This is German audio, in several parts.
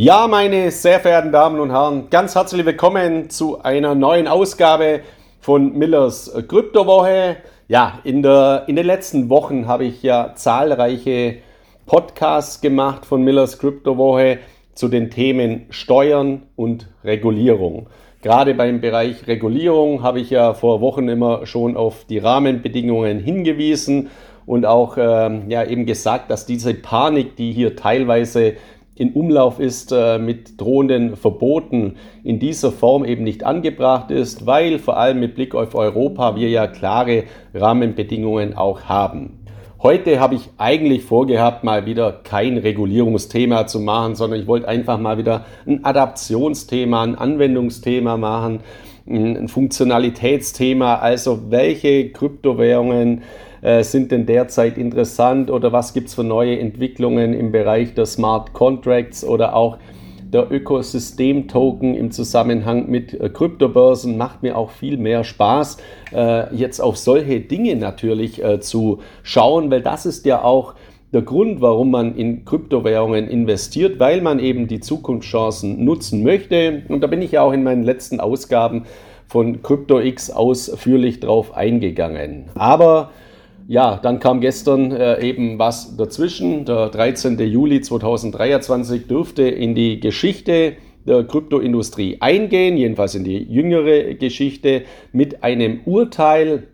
Ja, meine sehr verehrten Damen und Herren, ganz herzlich willkommen zu einer neuen Ausgabe von Millers Kryptowoche. Ja, in, der, in den letzten Wochen habe ich ja zahlreiche Podcasts gemacht von Millers Kryptowoche zu den Themen Steuern und Regulierung. Gerade beim Bereich Regulierung habe ich ja vor Wochen immer schon auf die Rahmenbedingungen hingewiesen und auch ähm, ja, eben gesagt, dass diese Panik, die hier teilweise in Umlauf ist, äh, mit drohenden Verboten in dieser Form eben nicht angebracht ist, weil vor allem mit Blick auf Europa wir ja klare Rahmenbedingungen auch haben. Heute habe ich eigentlich vorgehabt, mal wieder kein Regulierungsthema zu machen, sondern ich wollte einfach mal wieder ein Adaptionsthema, ein Anwendungsthema machen, ein Funktionalitätsthema, also welche Kryptowährungen äh, sind denn derzeit interessant oder was gibt es für neue Entwicklungen im Bereich der Smart Contracts oder auch der Ökosystem-Token im Zusammenhang mit äh, Kryptobörsen macht mir auch viel mehr Spaß, äh, jetzt auf solche Dinge natürlich zu schauen, weil das ist ja auch der Grund, warum man in Kryptowährungen investiert, weil man eben die Zukunftschancen nutzen möchte. Und da bin ich ja auch in meinen letzten Ausgaben von CryptoX ausführlich drauf eingegangen. Aber ja, dann kam gestern äh, eben was dazwischen. Der 13. Juli 2023 dürfte in die Geschichte der Kryptoindustrie eingehen, jedenfalls in die jüngere Geschichte, mit einem Urteil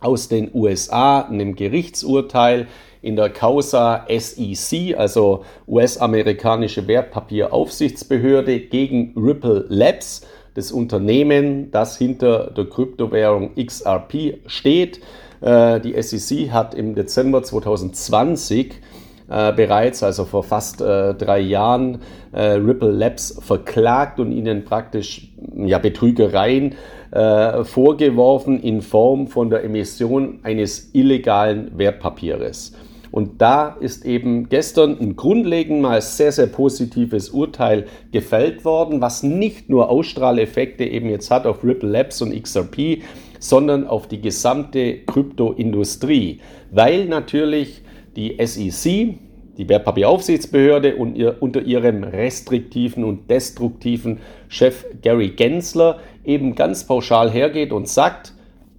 aus den USA, einem Gerichtsurteil in der Causa SEC, also US-amerikanische Wertpapieraufsichtsbehörde, gegen Ripple Labs, das Unternehmen, das hinter der Kryptowährung XRP steht. Äh, die SEC hat im Dezember 2020 äh, bereits, also vor fast äh, drei Jahren, äh, Ripple Labs verklagt und ihnen praktisch ja, Betrügereien äh, vorgeworfen in Form von der Emission eines illegalen Wertpapieres. Und da ist eben gestern ein grundlegend mal sehr, sehr positives Urteil gefällt worden, was nicht nur Ausstrahleffekte eben jetzt hat auf Ripple Labs und XRP, sondern auf die gesamte Kryptoindustrie, weil natürlich die SEC, die Wertpapieraufsichtsbehörde und ihr, unter ihrem restriktiven und destruktiven Chef Gary Gensler eben ganz pauschal hergeht und sagt,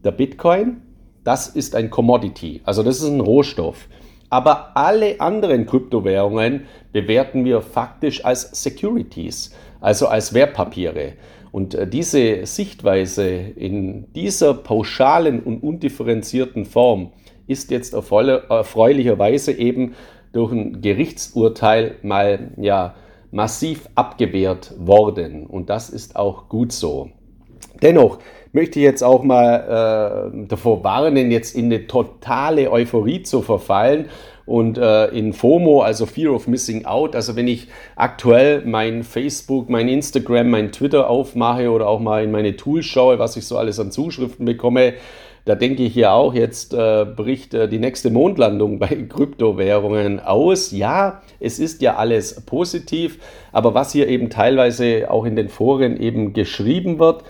der Bitcoin, das ist ein Commodity, also das ist ein Rohstoff. Aber alle anderen Kryptowährungen bewerten wir faktisch als Securities, also als Wertpapiere. Und äh, diese Sichtweise in dieser pauschalen und undifferenzierten Form ist jetzt erfreulicherweise eben durch ein Gerichtsurteil mal ja, massiv abgewehrt worden. Und das ist auch gut so. Dennoch möchte jetzt auch mal äh, davor warnen, jetzt in eine totale Euphorie zu verfallen und äh, in FOMO, also Fear of Missing Out. Also wenn ich aktuell mein Facebook, mein Instagram, mein Twitter aufmache oder auch mal in meine Tools schaue, was ich so alles an Zuschriften bekomme, da denke ich hier auch, jetzt äh, bricht äh, die nächste Mondlandung bei Kryptowährungen aus. Ja, es ist ja alles positiv, aber was hier eben teilweise auch in den Foren eben geschrieben wird,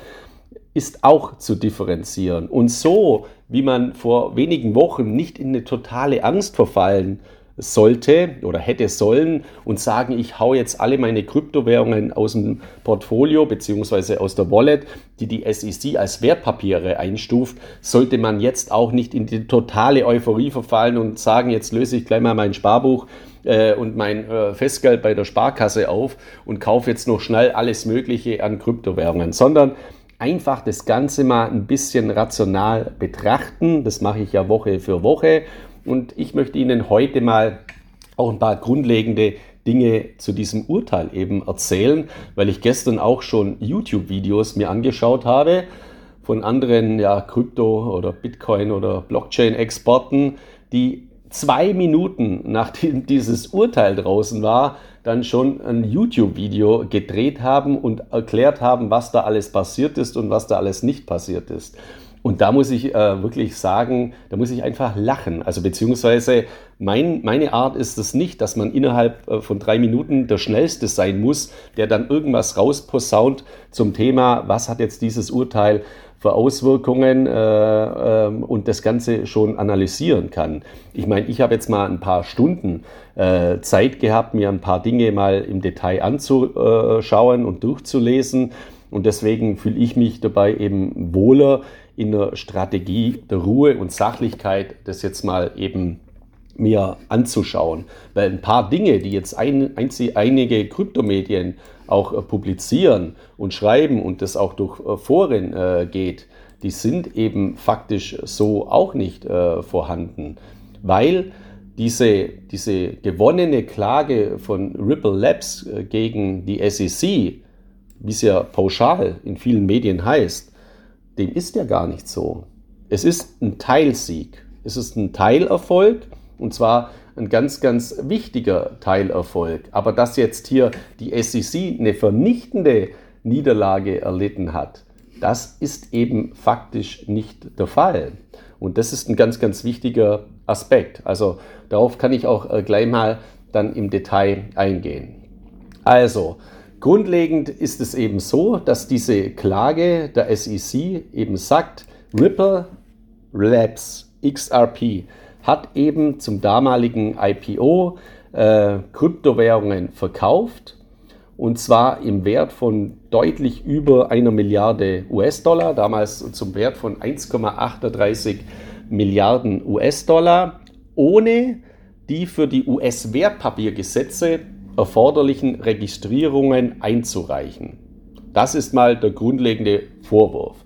ist auch zu differenzieren. Und so, wie man vor wenigen Wochen nicht in eine totale Angst verfallen sollte oder hätte sollen und sagen, ich hau jetzt alle meine Kryptowährungen aus dem Portfolio beziehungsweise aus der Wallet, die die SEC als Wertpapiere einstuft, sollte man jetzt auch nicht in die totale Euphorie verfallen und sagen, jetzt löse ich gleich mal mein Sparbuch äh, und mein äh, Festgeld bei der Sparkasse auf und kaufe jetzt noch schnell alles Mögliche an Kryptowährungen, sondern einfach das Ganze mal ein bisschen rational betrachten. Das mache ich ja Woche für Woche. Und ich möchte Ihnen heute mal auch ein paar grundlegende Dinge zu diesem Urteil eben erzählen, weil ich gestern auch schon YouTube-Videos mir angeschaut habe von anderen ja, Krypto- oder Bitcoin- oder Blockchain-Experten, die zwei Minuten nachdem dieses Urteil draußen war, dann schon ein YouTube-Video gedreht haben und erklärt haben, was da alles passiert ist und was da alles nicht passiert ist. Und da muss ich äh, wirklich sagen, da muss ich einfach lachen. Also beziehungsweise mein, meine Art ist es nicht, dass man innerhalb äh, von drei Minuten der Schnellste sein muss, der dann irgendwas rausposaunt zum Thema, was hat jetzt dieses Urteil für Auswirkungen äh, äh, und das Ganze schon analysieren kann. Ich meine, ich habe jetzt mal ein paar Stunden äh, Zeit gehabt, mir ein paar Dinge mal im Detail anzuschauen und durchzulesen. Und deswegen fühle ich mich dabei eben wohler in der Strategie der Ruhe und Sachlichkeit, das jetzt mal eben mir anzuschauen. Weil ein paar Dinge, die jetzt ein, ein, einige Kryptomedien auch äh, publizieren und schreiben und das auch durch äh, Foren äh, geht, die sind eben faktisch so auch nicht vorhanden, weil diese, diese gewonnene Klage von Ripple Labs gegen die SEC, wie es ja pauschal in vielen Medien heißt, dem ist ja gar nicht so. Es ist ein Teilsieg. Es ist ein Teilerfolg und zwar ein ganz, ganz wichtiger Teilerfolg. Aber dass jetzt hier die SEC eine vernichtende Niederlage erlitten hat, das ist eben faktisch nicht der Fall. Und das ist ein ganz, ganz wichtiger Aspekt. Also darauf kann ich auch äh, gleich mal dann im Detail eingehen. Also, grundlegend ist es eben so, dass diese Klage der SEC eben sagt, Ripple Labs XRP hat eben zum damaligen IPO äh, Kryptowährungen verkauft und zwar im Wert von deutlich über einer Milliarde US-Dollar, damals zum Wert von 1,38 Milliarden US-Dollar, ohne die für die US-Wertpapiergesetze erforderlichen Registrierungen einzureichen. Das ist mal der grundlegende Vorwurf.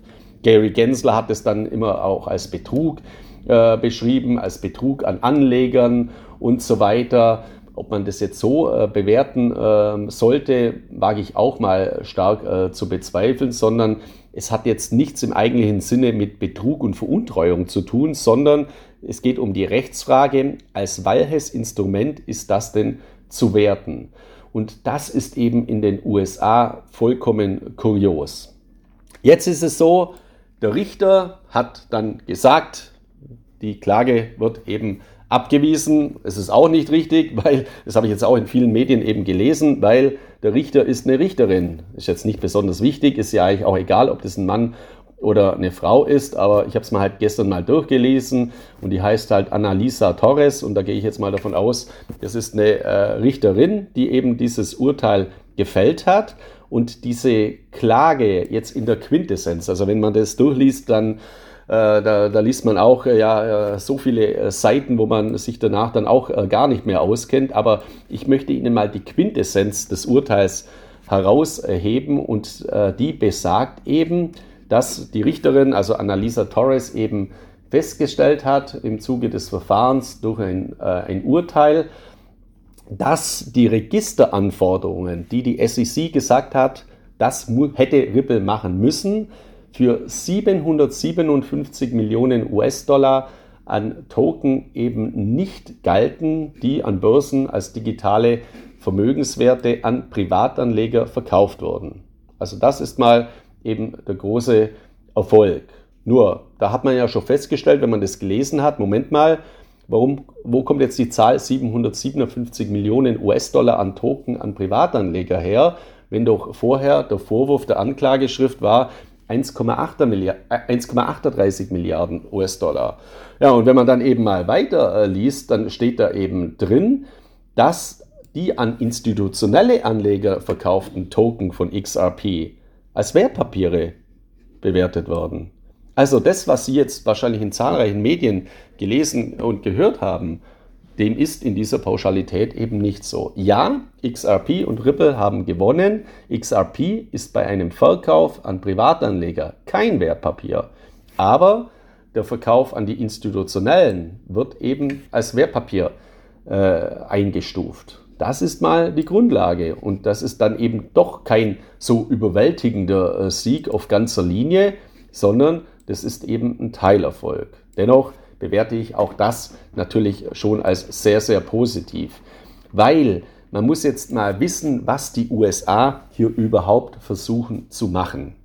Gary Gensler hat es dann immer auch als Betrug äh, beschrieben, als Betrug an Anlegern und so weiter. Ob man das jetzt so äh, bewerten äh, sollte, wage ich auch mal stark äh, zu bezweifeln, sondern es hat jetzt nichts im eigentlichen Sinne mit Betrug und Veruntreuung zu tun, sondern es geht um die Rechtsfrage, als welches Instrument ist das denn zu werten? Und das ist eben in den USA vollkommen kurios. Jetzt ist es so, der Richter hat dann gesagt, die Klage wird eben abgewiesen. Es ist auch nicht richtig, weil, das habe ich jetzt auch in vielen Medien eben gelesen, weil der Richter ist eine Richterin. Ist jetzt nicht besonders wichtig, ist ja eigentlich auch egal, ob das ein Mann oder eine Frau ist, aber ich habe es mal halt gestern mal durchgelesen und die heißt halt Annalisa Torres und da gehe ich jetzt mal davon aus, das ist eine äh, Richterin, die eben dieses Urteil gefällt hat und diese Klage jetzt in der Quintessenz, also wenn man das durchliest, dann äh, da, da, liest man auch äh, ja, äh, so viele Seiten, wo man sich danach dann auch gar nicht mehr auskennt. Aber ich möchte Ihnen mal die Quintessenz des Urteils herausheben und die besagt eben, dass die Richterin, also Annalisa Torres, eben festgestellt hat im Zuge des Verfahrens durch ein, ein Urteil, dass die Registeranforderungen, die die SEC gesagt hat, das hätte Ripple machen müssen, für 757 Millionen US-Dollar an Token eben nicht galten, die an Börsen als digitale Vermögenswerte an Privatanleger verkauft wurden. Also das ist mal eben der große Erfolg. Nur, da hat man ja schon festgestellt, wenn man das gelesen hat, Moment mal, warum, wo kommt jetzt die Zahl 757 Millionen US-Dollar an Token an Privatanleger her, wenn doch vorher der Vorwurf der Anklageschrift war, 1,38 Milliard, Milliarden US-Dollar. Ja, und wenn man dann eben mal weiter äh, liest, dann steht da eben drin, dass die an institutionelle Anleger verkauften Token von XRP als Wertpapiere bewertet werden. Also das, was Sie jetzt wahrscheinlich in zahlreichen Medien gelesen und gehört haben, dem ist in dieser Pauschalität eben nicht so. Ja, XRP und Ripple haben gewonnen. XRP ist bei einem Verkauf an Privatanleger kein Wertpapier, aber der Verkauf an die Institutionellen wird eben als Wertpapier äh, eingestuft. Das ist mal die Grundlage und das ist dann eben doch kein so überwältigender äh, Sieg auf ganzer Linie, sondern das ist eben ein Teilerfolg. Dennoch bewerte ich auch das natürlich schon als sehr, sehr positiv. Weil man muss jetzt mal wissen, was die USA hier überhaupt versuchen zu machen.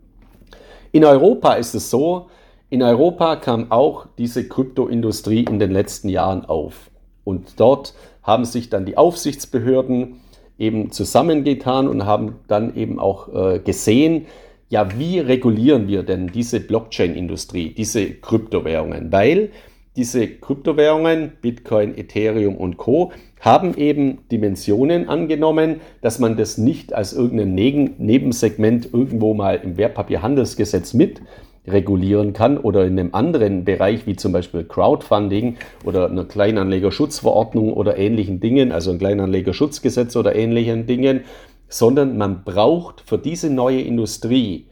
In Europa ist es so, in Europa kam auch diese Kryptoindustrie in den letzten Jahren auf. Und dort haben sich dann die Aufsichtsbehörden eben zusammengetan und haben dann eben auch äh, gesehen, ja, wie regulieren wir denn diese Blockchain-Industrie, diese Kryptowährungen? Weil diese Kryptowährungen, Bitcoin, Ethereum und Co, haben eben Dimensionen angenommen, dass man das nicht als irgendein Nebensegment irgendwo mal im Wertpapierhandelsgesetz mit regulieren kann oder in einem anderen Bereich wie zum Beispiel Crowdfunding oder einer Kleinanlegerschutzverordnung oder ähnlichen Dingen, also ein Kleinanlegerschutzgesetz oder ähnlichen Dingen, sondern man braucht für diese neue Industrie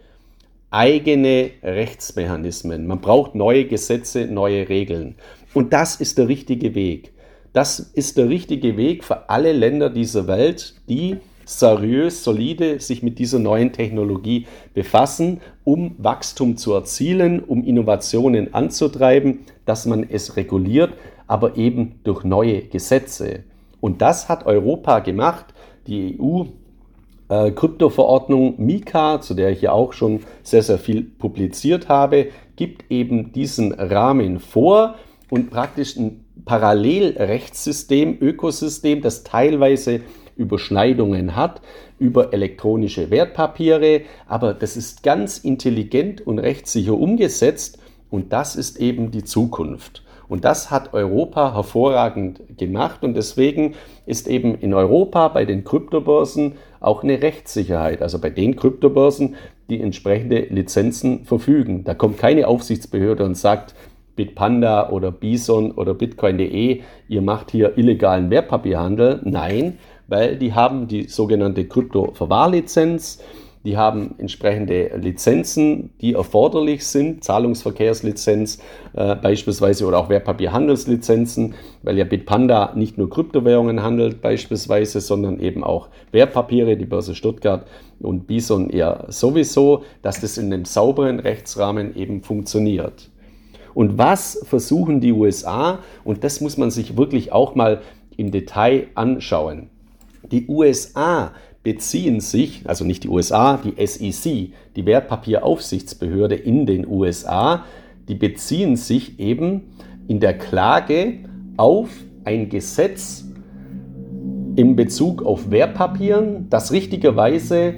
eigene Rechtsmechanismen. Man braucht neue Gesetze, neue Regeln. Und das ist der richtige Weg. Das ist der richtige Weg für alle Länder dieser Welt, die seriös, solide sich mit dieser neuen Technologie befassen, um Wachstum zu erzielen, um Innovationen anzutreiben, dass man es reguliert, aber eben durch neue Gesetze. Und das hat Europa gemacht. Die EU äh, Kryptoverordnung Mika, zu der ich ja auch schon sehr, sehr viel publiziert habe, gibt eben diesen Rahmen vor und praktisch ein Parallelrechtssystem, Ökosystem, das teilweise Überschneidungen hat über elektronische Wertpapiere, aber das ist ganz intelligent und rechtssicher umgesetzt und das ist eben die Zukunft. Und das hat Europa hervorragend gemacht und deswegen ist eben in Europa bei den Kryptobörsen auch eine Rechtssicherheit, also bei den Kryptobörsen, die entsprechende Lizenzen verfügen. Da kommt keine Aufsichtsbehörde und sagt, Bitpanda oder Bison oder Bitcoin.de, ihr macht hier illegalen Wertpapierhandel. Nein, weil die haben die sogenannte Krypto-Verwahrlizenz, die haben entsprechende Lizenzen, die erforderlich sind, Zahlungsverkehrslizenz äh, beispielsweise oder auch Wertpapierhandelslizenzen, weil ja Bitpanda nicht nur Kryptowährungen handelt beispielsweise, sondern eben auch Wertpapiere, die Börse Stuttgart und Bison eher sowieso, dass das in einem sauberen Rechtsrahmen eben funktioniert. Und was versuchen die USA? Und das muss man sich wirklich auch mal im Detail anschauen. Die USA beziehen sich, also nicht die USA, die SEC, die Wertpapieraufsichtsbehörde in den USA, die beziehen sich eben in der Klage auf ein Gesetz in Bezug auf Wertpapieren, das richtigerweise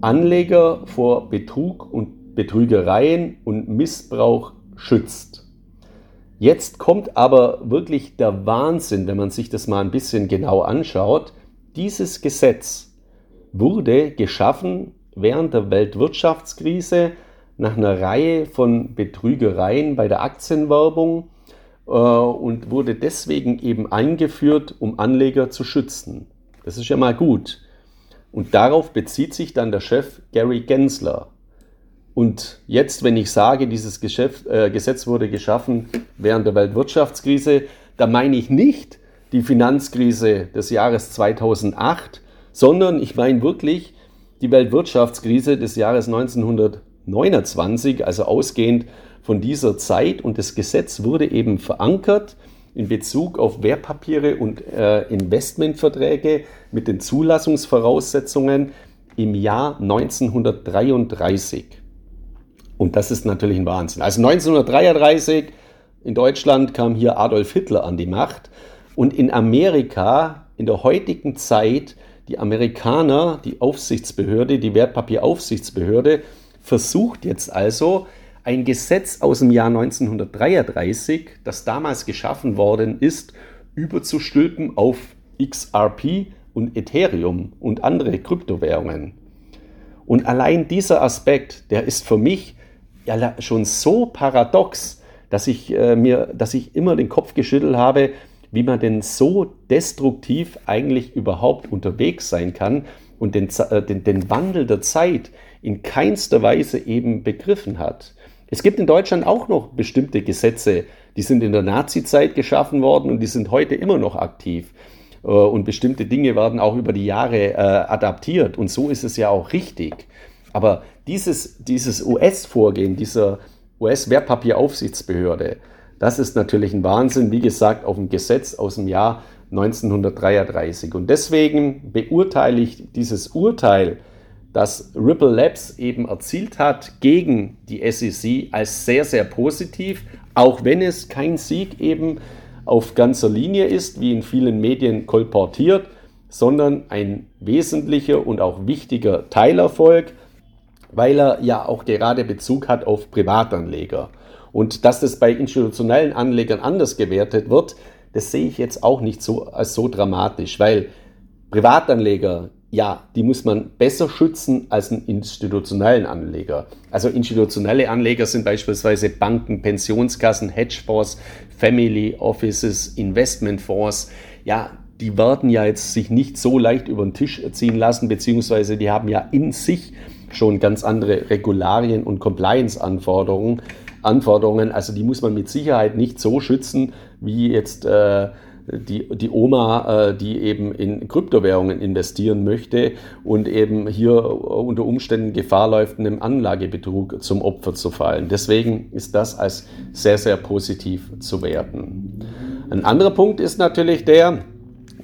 Anleger vor Betrug und Betrügereien und Missbrauch schützt. Jetzt kommt aber wirklich der Wahnsinn, wenn man sich das mal ein bisschen genau anschaut. Dieses Gesetz wurde geschaffen während der Weltwirtschaftskrise nach einer Reihe von Betrügereien bei der Aktienwerbung äh, und wurde deswegen eben eingeführt, um Anleger zu schützen. Das ist ja mal gut. Und darauf bezieht sich dann der Chef Gary Gensler. Und jetzt, wenn ich sage, dieses Geschäft, äh, Gesetz wurde geschaffen während der Weltwirtschaftskrise, da meine ich nicht die Finanzkrise des Jahres 2008, sondern ich meine wirklich die Weltwirtschaftskrise des Jahres 1929, also ausgehend von dieser Zeit. Und das Gesetz wurde eben verankert in Bezug auf Wertpapiere und äh, Investmentverträge mit den Zulassungsvoraussetzungen im Jahr 1933. Und das ist natürlich ein Wahnsinn. Also 1933 in Deutschland kam hier Adolf Hitler an die Macht und in Amerika in der heutigen Zeit die Amerikaner, die Aufsichtsbehörde, die Wertpapieraufsichtsbehörde, versucht jetzt also ein Gesetz aus dem Jahr 1933, das damals geschaffen worden ist, überzustülpen auf XRP und Ethereum und andere Kryptowährungen. Und allein dieser Aspekt, der ist für mich ja schon so paradox, dass ich äh, mir, dass ich immer den Kopf geschüttelt habe, wie man denn so destruktiv eigentlich überhaupt unterwegs sein kann und den, äh, den, den Wandel der Zeit in keinster Weise eben begriffen hat. Es gibt in Deutschland auch noch bestimmte Gesetze, die sind in der Nazi-Zeit geschaffen worden und die sind heute immer noch aktiv. Äh, und bestimmte Dinge werden auch über die Jahre äh, adaptiert. Und so ist es ja auch richtig. Aber dieses, dieses US-Vorgehen, dieser US-Wertpapieraufsichtsbehörde, das ist natürlich ein Wahnsinn, wie gesagt, auf ein Gesetz aus dem Jahr 1933. Und deswegen beurteile ich dieses Urteil, das Ripple Labs eben erzielt hat gegen die SEC als sehr, sehr positiv, auch wenn es kein Sieg eben auf ganzer Linie ist, wie in vielen Medien kolportiert, sondern ein wesentlicher und auch wichtiger Teilerfolg weil er ja auch gerade Bezug hat auf Privatanleger. Und dass das bei institutionellen Anlegern anders gewertet wird, das sehe ich jetzt auch nicht so als so dramatisch, weil Privatanleger, ja, die muss man besser schützen als einen institutionellen Anleger. Also institutionelle Anleger sind beispielsweise Banken, Pensionskassen, Hedgefonds, Family Offices, Investmentfonds. Ja, die werden ja jetzt sich nicht so leicht über den Tisch ziehen lassen, beziehungsweise die haben ja in sich schon ganz andere Regularien und Compliance-Anforderungen. Anforderungen. Also die muss man mit Sicherheit nicht so schützen, wie jetzt äh, die, die Oma, äh, die eben in Kryptowährungen investieren möchte und eben hier unter Umständen Gefahr läuft, einem Anlagebetrug zum Opfer zu fallen. Deswegen ist das als sehr, sehr positiv zu werten. Ein anderer Punkt ist natürlich der,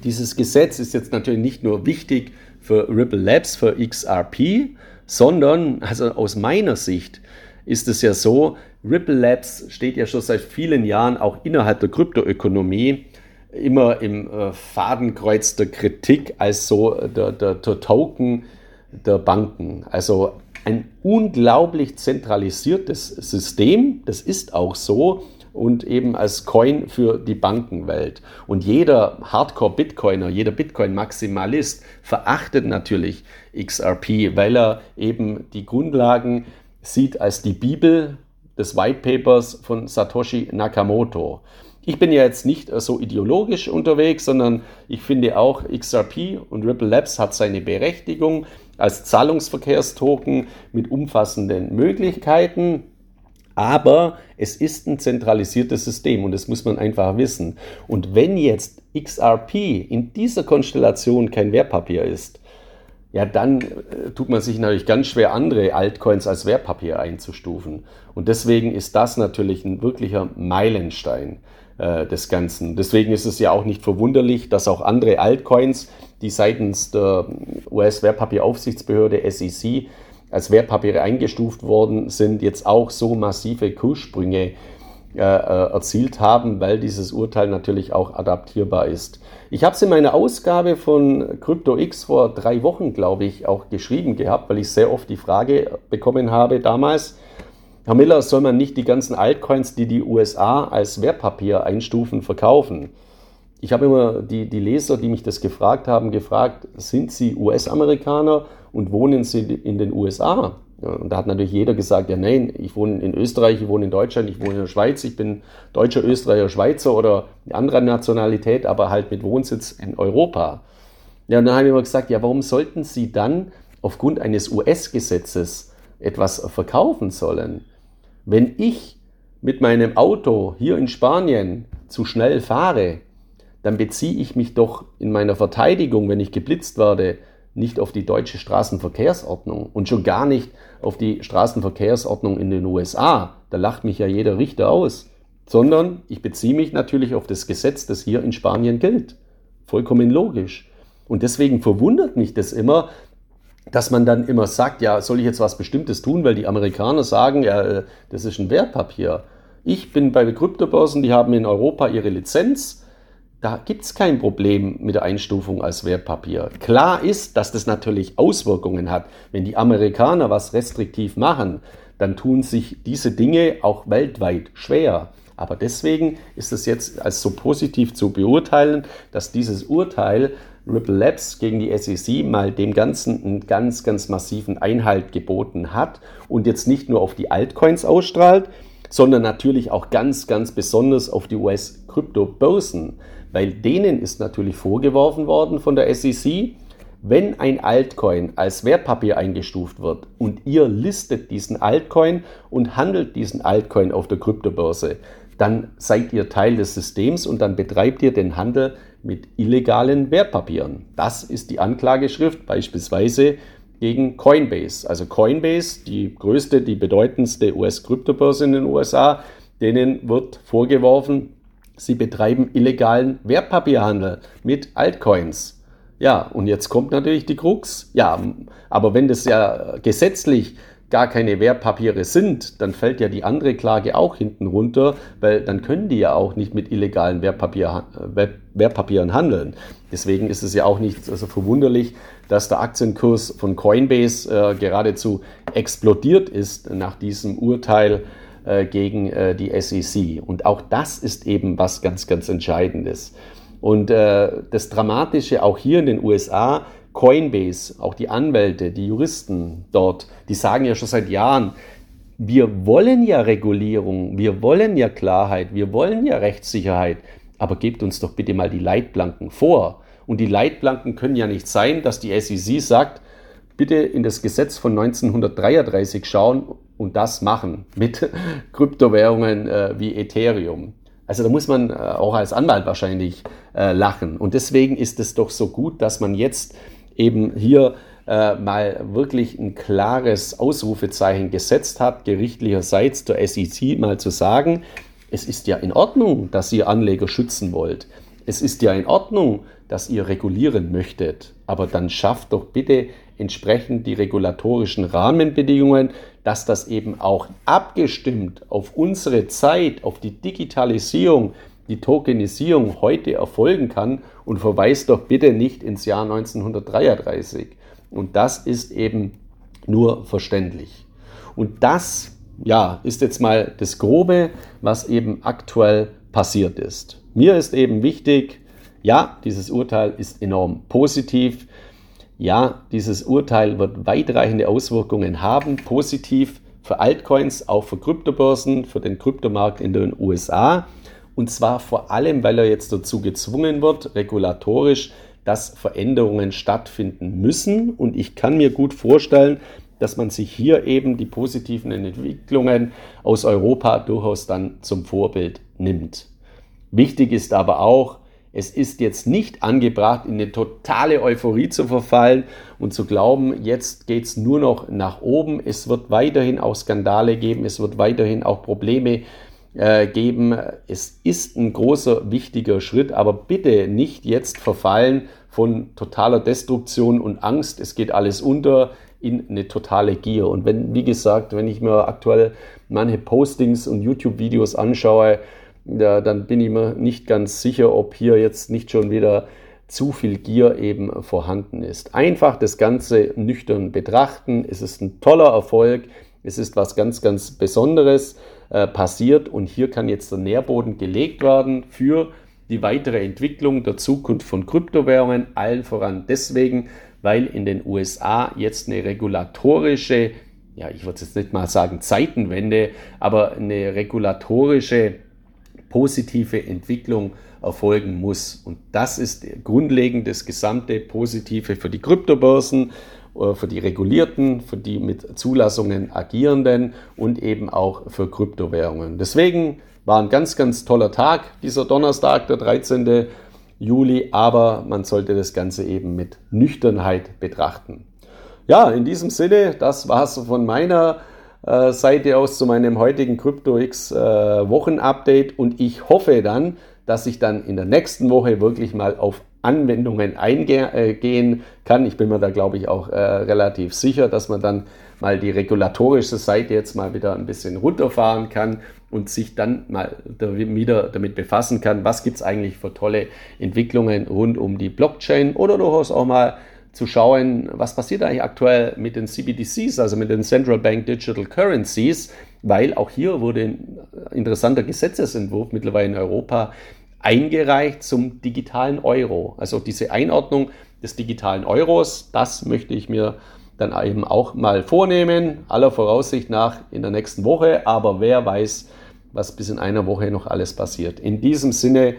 dieses Gesetz ist jetzt natürlich nicht nur wichtig für Ripple Labs, für XRP, sondern, also aus meiner Sicht, ist es ja so, Ripple Labs steht ja schon seit vielen Jahren auch innerhalb der Kryptoökonomie immer im äh, Fadenkreuz der Kritik als so der, der, der Token der Banken. Also ein unglaublich zentralisiertes System, das ist auch so und eben als Coin für die Bankenwelt. Und jeder Hardcore-Bitcoiner, jeder Bitcoin-Maximalist verachtet natürlich XRP, weil er eben die Grundlagen sieht als die Bibel des White Papers von Satoshi Nakamoto. Ich bin ja jetzt nicht so ideologisch unterwegs, sondern ich finde auch XRP und Ripple Labs hat seine Berechtigung als Zahlungsverkehrstoken mit umfassenden Möglichkeiten. Aber es ist ein zentralisiertes System und das muss man einfach wissen. Und wenn jetzt XRP in dieser Konstellation kein Wertpapier ist, ja, dann äh, tut man sich natürlich ganz schwer, andere Altcoins als Wertpapier einzustufen. Und deswegen ist das natürlich ein wirklicher Meilenstein äh, des Ganzen. Deswegen ist es ja auch nicht verwunderlich, dass auch andere Altcoins, die seitens der US-Wertpapieraufsichtsbehörde SEC als Wertpapiere eingestuft worden sind, jetzt auch so massive Kurssprünge äh, äh, erzielt haben, weil dieses Urteil natürlich auch adaptierbar ist. Ich habe es in meiner Ausgabe von CryptoX vor drei Wochen, glaube ich, auch geschrieben gehabt, weil ich sehr oft die Frage bekommen habe damals, Herr Miller, soll man nicht die ganzen Altcoins, die die USA als Wertpapier einstufen, verkaufen? Ich habe immer die, die Leser, die mich das gefragt haben, gefragt, sind Sie US-Amerikaner und wohnen Sie in den USA? Und da hat natürlich jeder gesagt, ja nein, ich wohne in Österreich, ich wohne in Deutschland, ich wohne in der Schweiz, ich bin Deutscher, Österreicher, Schweizer oder eine andere Nationalität, aber halt mit Wohnsitz in Europa. Ja, und dann habe ich immer gesagt, ja, warum sollten Sie dann aufgrund eines US-Gesetzes etwas verkaufen sollen? Wenn ich mit meinem Auto hier in Spanien zu schnell fahre, dann beziehe ich mich doch in meiner Verteidigung, wenn ich geblitzt werde, nicht auf die deutsche Straßenverkehrsordnung und schon gar nicht auf die Straßenverkehrsordnung in den USA. Da lacht mich ja jeder Richter aus. Sondern ich beziehe mich natürlich auf das Gesetz, das hier in Spanien gilt. Vollkommen logisch. Und deswegen verwundert mich das immer, dass man dann immer sagt, ja, soll ich jetzt was Bestimmtes tun, weil die Amerikaner sagen, ja, äh, das ist ein Wertpapier. Ich bin bei Kryptobörsen, die haben in Europa ihre Lizenz da gibt es kein Problem mit der Einstufung als Wertpapier. Klar ist, dass das natürlich Auswirkungen hat. Wenn die Amerikaner was restriktiv machen, dann tun sich diese Dinge auch weltweit schwer. Aber deswegen ist es jetzt als so positiv zu beurteilen, dass dieses Urteil Ripple Labs gegen die SEC mal dem Ganzen einen ganz, ganz massiven Einhalt geboten hat und jetzt nicht nur auf die Altcoins ausstrahlt, sondern natürlich auch ganz, ganz besonders auf die US-Kryptobörsen weil denen ist natürlich vorgeworfen worden von der SEC, wenn ein Altcoin als Wertpapier eingestuft wird und ihr listet diesen Altcoin und handelt diesen Altcoin auf der Kryptobörse, dann seid ihr Teil des Systems und dann betreibt ihr den Handel mit illegalen Wertpapieren. Das ist die Anklageschrift beispielsweise gegen Coinbase. Also Coinbase, die größte, die bedeutendste US-Kryptobörse in den USA, denen wird vorgeworfen, Sie betreiben illegalen Wertpapierhandel mit Altcoins. Ja, und jetzt kommt natürlich die Krux. Ja, aber wenn das ja gesetzlich gar keine Wertpapiere sind, dann fällt ja die andere Klage auch hinten runter, weil dann können die ja auch nicht mit illegalen Wertpapier, Wertpapieren handeln. Deswegen ist es ja auch nicht so verwunderlich, dass der Aktienkurs von Coinbase äh, geradezu explodiert ist nach diesem Urteil äh, gegen äh, die SEC. Und auch das ist eben was ganz, ganz Entscheidendes. Und äh, das Dramatische auch hier in den USA, Coinbase, auch die Anwälte, die Juristen dort, die sagen ja schon seit Jahren, wir wollen ja Regulierung, wir wollen ja Klarheit, wir wollen ja Rechtssicherheit, aber gebt uns doch bitte mal die Leitplanken vor. Und die Leitplanken können ja nicht sein, dass die SEC sagt, bitte in das Gesetz von 1933 schauen und das machen mit Kryptowährungen äh, wie Ethereum. Also da muss man äh, auch als Anwalt wahrscheinlich äh, lachen. Und deswegen ist es doch so gut, dass man jetzt eben hier äh, mal wirklich ein klares Ausrufezeichen gesetzt hat, gerichtlicherseits zur SEC mal zu sagen, es ist ja in Ordnung, dass ihr Anleger schützen wollt. Es ist ja in Ordnung, dass ihr regulieren möchtet. Aber dann schafft doch bitte entsprechend die regulatorischen Rahmenbedingungen, dass das eben auch abgestimmt auf unsere Zeit, auf die Digitalisierung, die Tokenisierung heute erfolgen kann und verweist doch bitte nicht ins Jahr 1933. Und das ist eben nur verständlich. Und das, ja, ist jetzt mal das Grobe, was eben aktuell passiert ist. Mir ist eben wichtig, ja, dieses Urteil ist enorm positiv. Ja, dieses Urteil wird weitreichende Auswirkungen haben, positiv für Altcoins, auch für Kryptobörsen, für den Kryptomarkt in den USA. Und zwar vor allem, weil er jetzt dazu gezwungen wird, regulatorisch, dass Veränderungen stattfinden müssen. Und ich kann mir gut vorstellen, dass man sich hier eben die positiven Entwicklungen aus Europa durchaus dann zum Vorbild nimmt. Wichtig ist aber auch, es ist jetzt nicht angebracht, in eine totale Euphorie zu verfallen und zu glauben, jetzt geht es nur noch nach oben. Es wird weiterhin auch Skandale geben, es wird weiterhin auch Probleme äh, geben. Es ist ein großer, wichtiger Schritt, aber bitte nicht jetzt verfallen von totaler Destruktion und Angst. Es geht alles unter in eine totale Gier. Und wenn, wie gesagt, wenn ich mir aktuell manche Postings und YouTube-Videos anschaue, ja, dann bin ich mir nicht ganz sicher, ob hier jetzt nicht schon wieder zu viel Gier eben vorhanden ist. Einfach das Ganze nüchtern betrachten. Es ist ein toller Erfolg. Es ist was ganz, ganz Besonderes äh, passiert und hier kann jetzt der Nährboden gelegt werden für die weitere Entwicklung der Zukunft von Kryptowährungen, allen voran deswegen, weil in den USA jetzt eine regulatorische, ja, ich würde jetzt nicht mal sagen Zeitenwende, aber eine regulatorische positive Entwicklung erfolgen muss. Und das ist grundlegend das gesamte Positive für die Kryptobörsen, für die Regulierten, für die mit Zulassungen agierenden und eben auch für Kryptowährungen. Deswegen war ein ganz, ganz toller Tag, dieser Donnerstag, der 13. Juli, aber man sollte das Ganze eben mit Nüchternheit betrachten. Ja, in diesem Sinne, das war es von meiner äh, Seite aus zu meinem heutigen CryptoX äh, Wochenupdate und ich hoffe dann, dass ich dann in der nächsten Woche wirklich mal auf Anwendungen eingehen äh, kann. Ich bin mir da, glaube ich, auch äh, relativ sicher, dass man dann mal die regulatorische Seite jetzt mal wieder ein bisschen runterfahren kann und sich dann mal wieder damit befassen kann, was gibt es eigentlich für tolle Entwicklungen rund um die Blockchain oder durchaus auch mal zu schauen, was passiert eigentlich aktuell mit den CBDCs, also mit den Central Bank Digital Currencies, weil auch hier wurde ein interessanter Gesetzesentwurf mittlerweile in Europa eingereicht zum digitalen Euro. Also diese Einordnung des digitalen Euros, das möchte ich mir dann eben auch mal vornehmen, aller Voraussicht nach in der nächsten Woche, aber wer weiß, was bis in einer Woche noch alles passiert. In diesem Sinne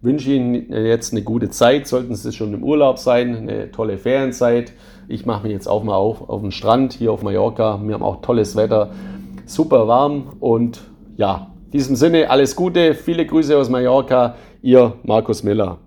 wünsche Ihnen jetzt eine gute Zeit. Sollten Sie schon im Urlaub sein, eine tolle Ferienzeit. Ich mache mich jetzt auch mal auf, auf den Strand hier auf Mallorca. Wir haben auch tolles Wetter, super warm und ja, in diesem Sinne alles Gute, viele Grüße aus Mallorca. Ihr Markus Miller.